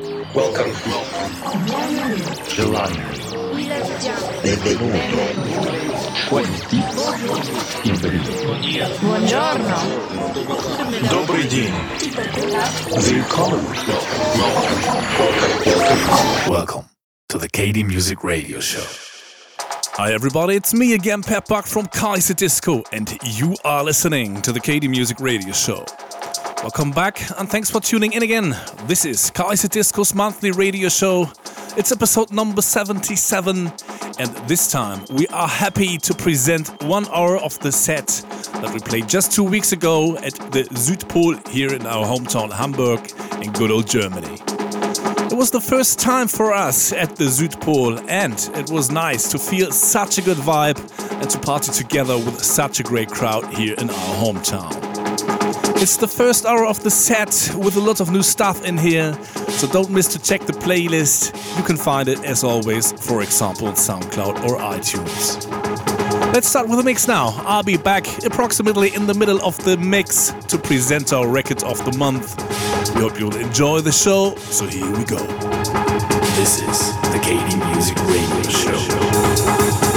Welcome. Gelato. Benvenuto. Quanti. Buongiorno. Добрый день. Welcome. Welcome. Welcome to the KD Music Radio Show. Hi everybody, it's me again, Pep Buck from Kaiserdisco, and you are listening to the KD Music Radio Show. Welcome back, and thanks for tuning in again. This is Kaiserdisco's monthly radio show. It's episode number 77, and this time we are happy to present one hour of the set that we played just two weeks ago at the Südpol here in our hometown Hamburg in good old Germany. It was the first time for us at the Südpol, and it was nice to feel such a good vibe and to party together with such a great crowd here in our hometown. It's the first hour of the set with a lot of new stuff in here, so don't miss to check the playlist. You can find it as always, for example, on SoundCloud or iTunes. Let's start with the mix now. I'll be back approximately in the middle of the mix to present our record of the month. We hope you'll enjoy the show, so here we go. This is the KD Music Radio Show.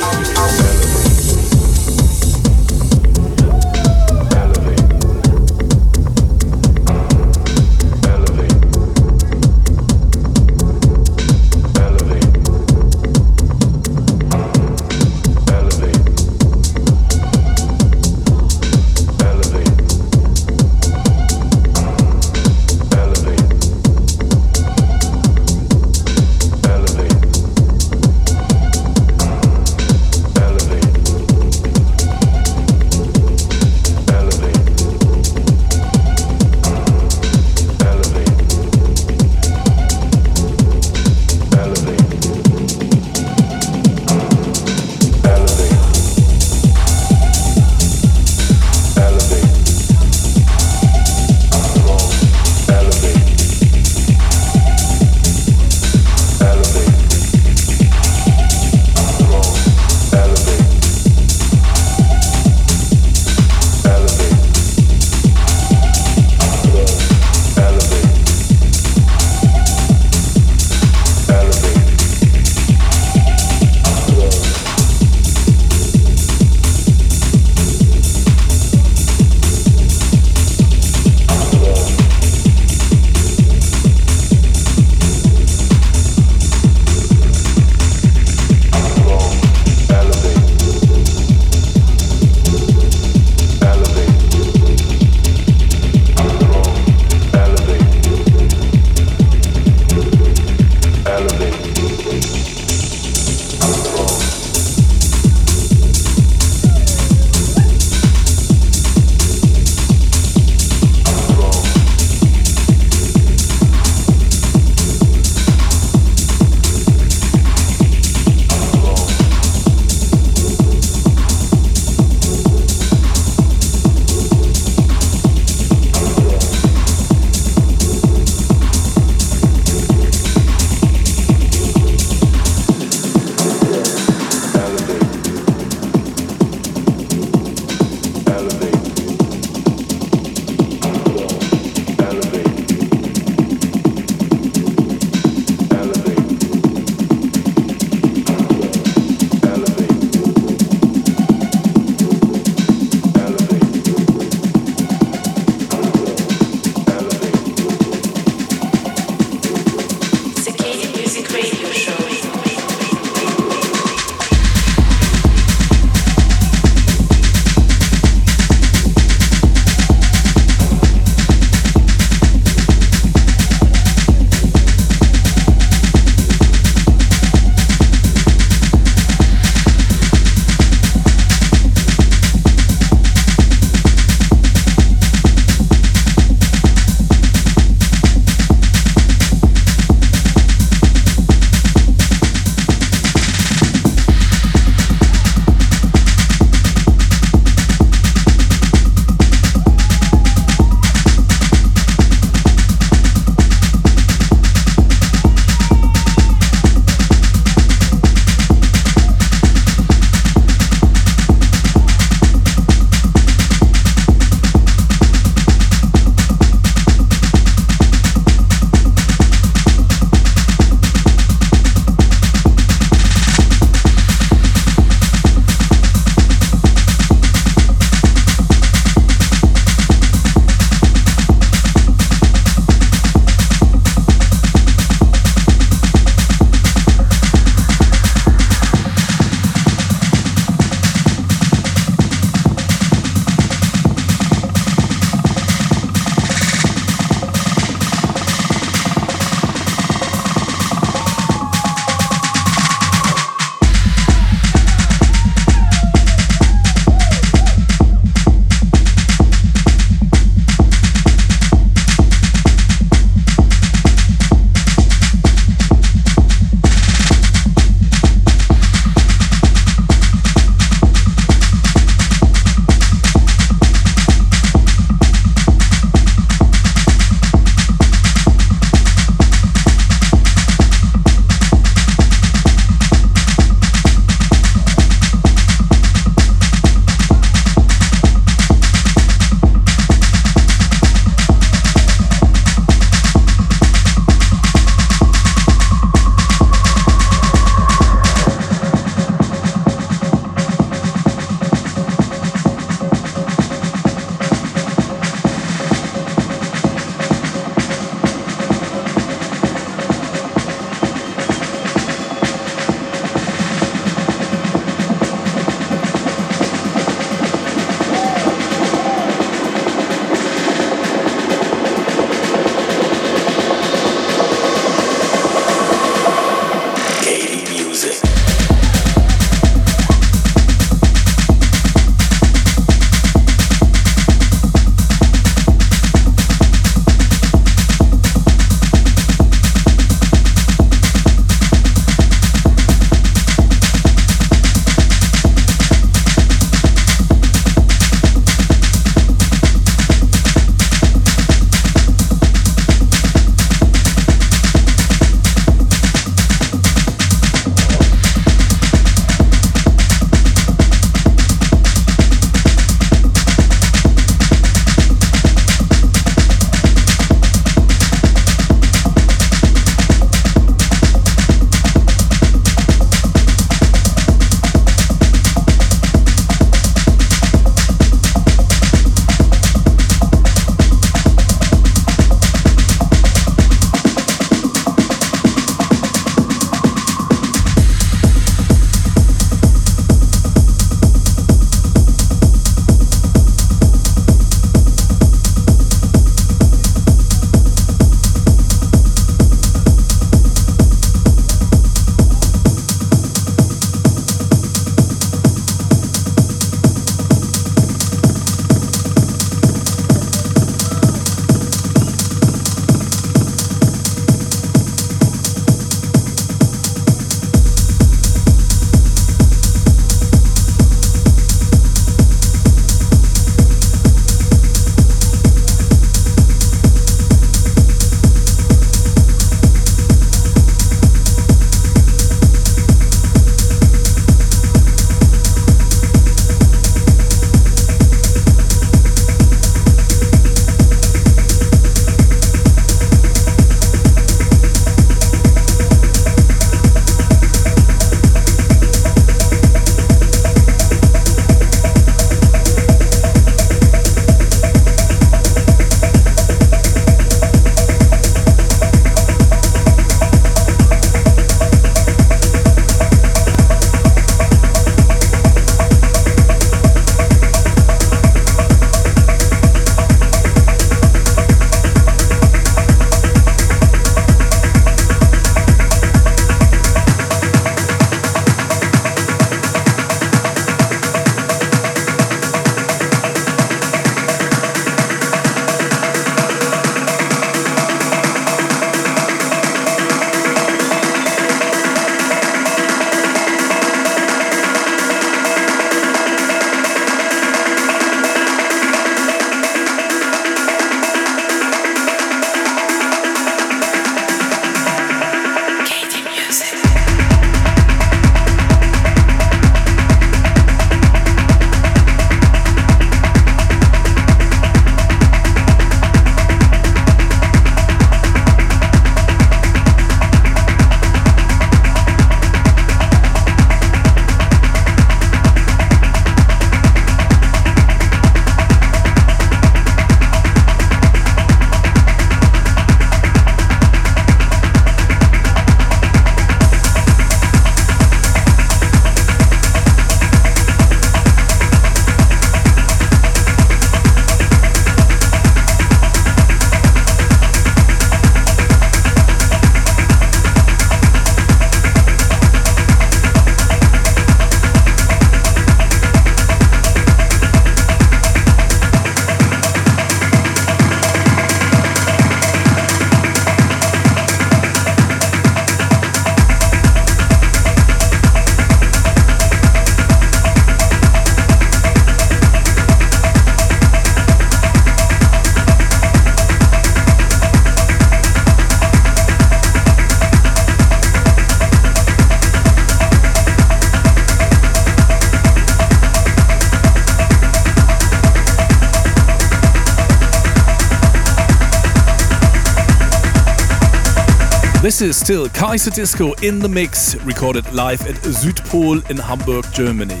This is still Kaiserdisco in the mix, recorded live at Südpol in Hamburg, Germany.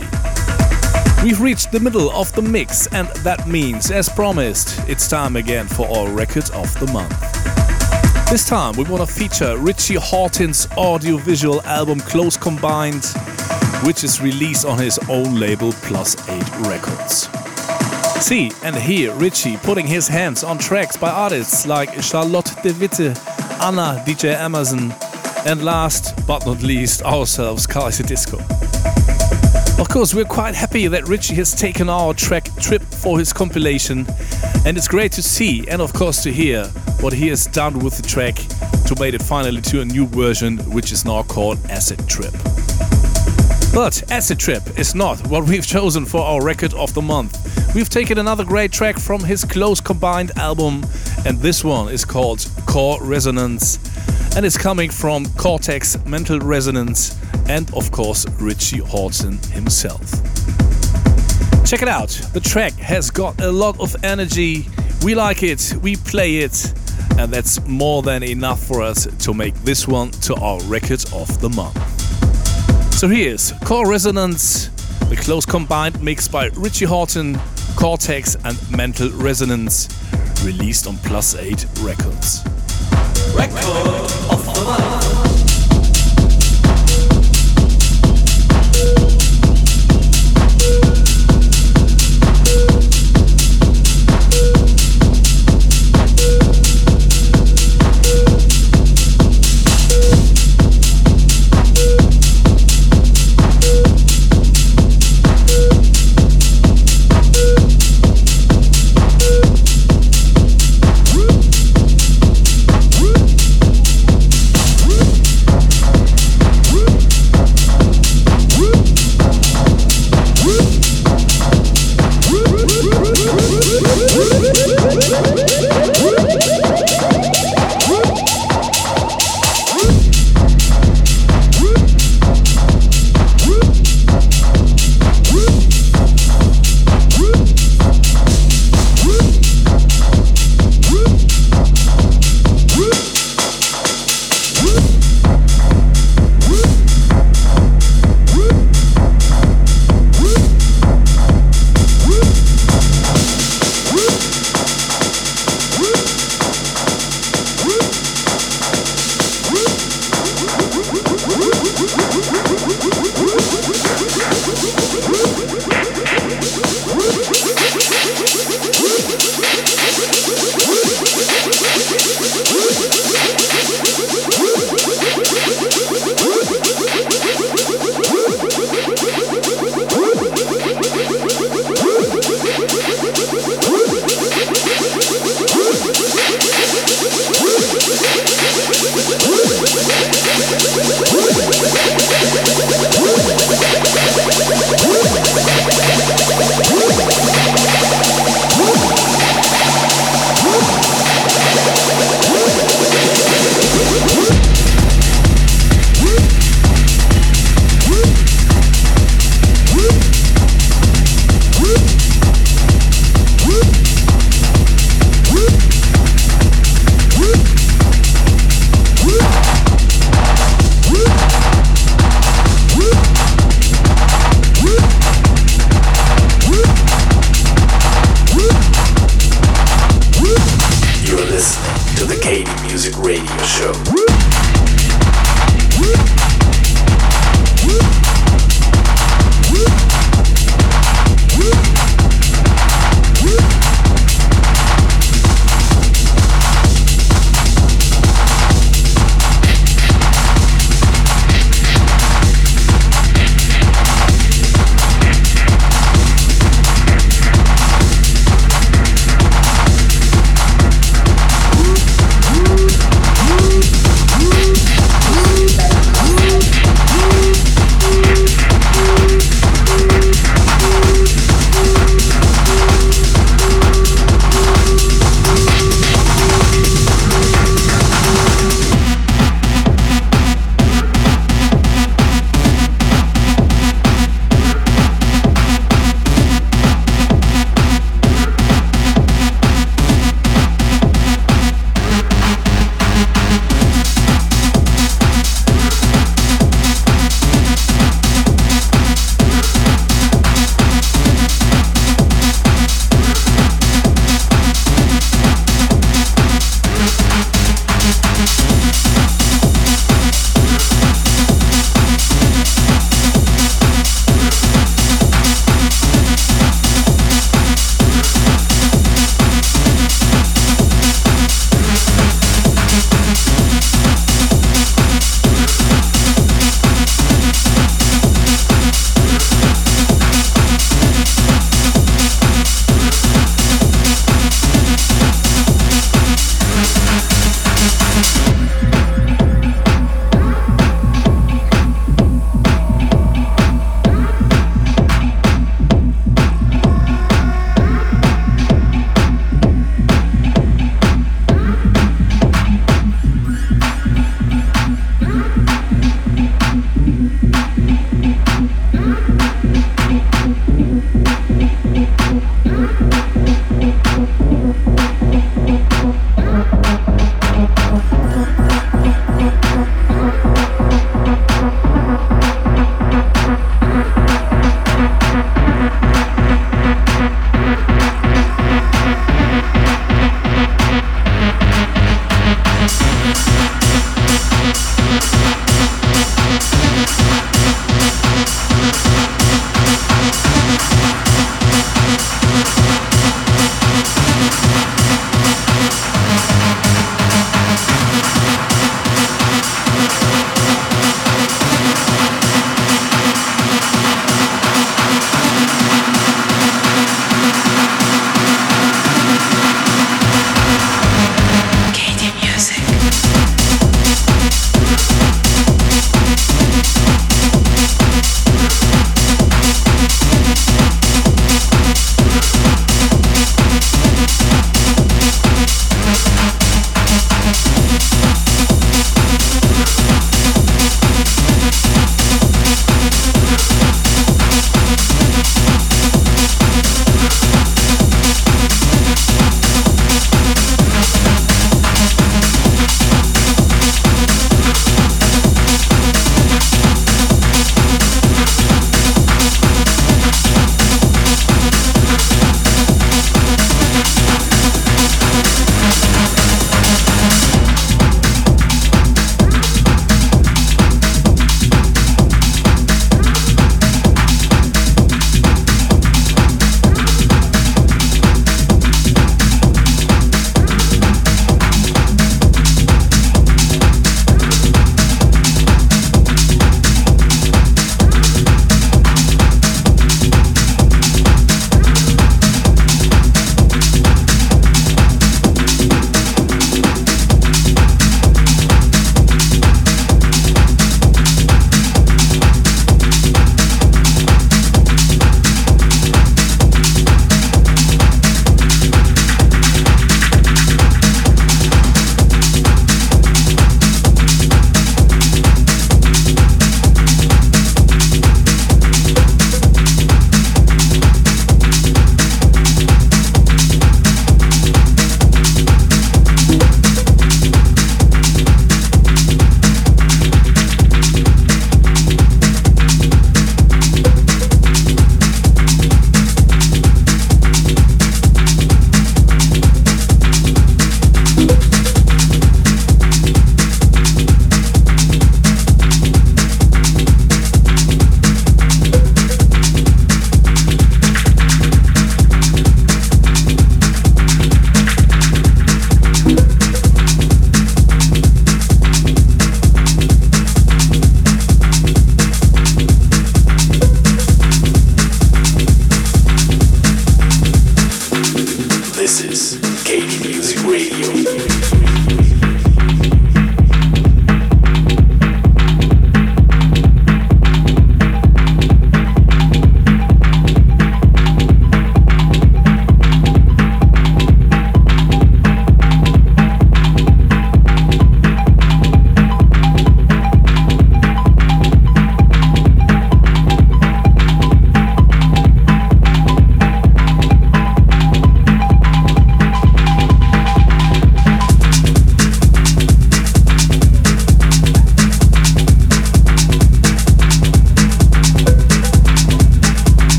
We've reached the middle of the mix, and that means, as promised, it's time again for our record of the month. This time we want to feature Richie Hawtin's audio-visual album Close Combined, which is released on his own label Plus 8 Records. See and hear Richie putting his hands on tracks by artists like Charlotte de Witte, Anna, DJ Amazon, and last but not least, ourselves, Kaiserdisco. Of course, we're quite happy that Richie has taken our track Trip for his compilation, and it's great to see and, of course, to hear what he has done with the track to make it finally to a new version, which is now called Acid Trip. But Acid Trip is not what we've chosen for our record of the month. We've taken another great track from his Close Combined album, and this one is called Core Resonance, and it's coming from Cortechs Mental Resonance and, of course, Richie Hawtin himself. Check it out, the track has got a lot of energy. We like it, we play it, and that's more than enough for us to make this one to our record of the month. So here's Core Resonance, the close combined mix by Richie Hawtin, Cortechs, and Mental Resonance, released on Plus 8 Records. Record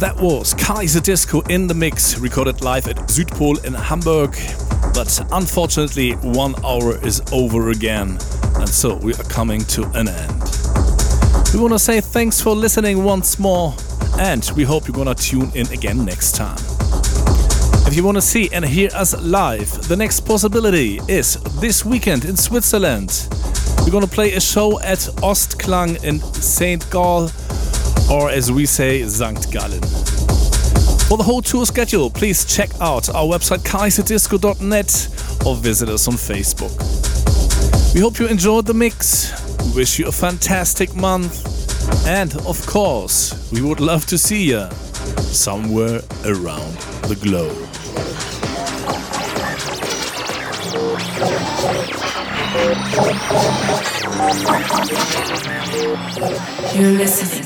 that was Kaiserdisco in the mix, recorded live at Südpol in Hamburg. But unfortunately, one hour is over again, and so we are coming to an end. We want to say thanks for listening once more, and we hope you're gonna tune in again next time. If you want to see and hear us live, the next possibility is this weekend in Switzerland. We're gonna play a show at Ostklang in St. Gall or as we say, St. Gallen. For the whole tour schedule, please check out our website kaiserdisco.net or visit us on Facebook. We hope you enjoyed the mix. Wish you a fantastic month. And of course, we would love to see you somewhere around the globe. You're listening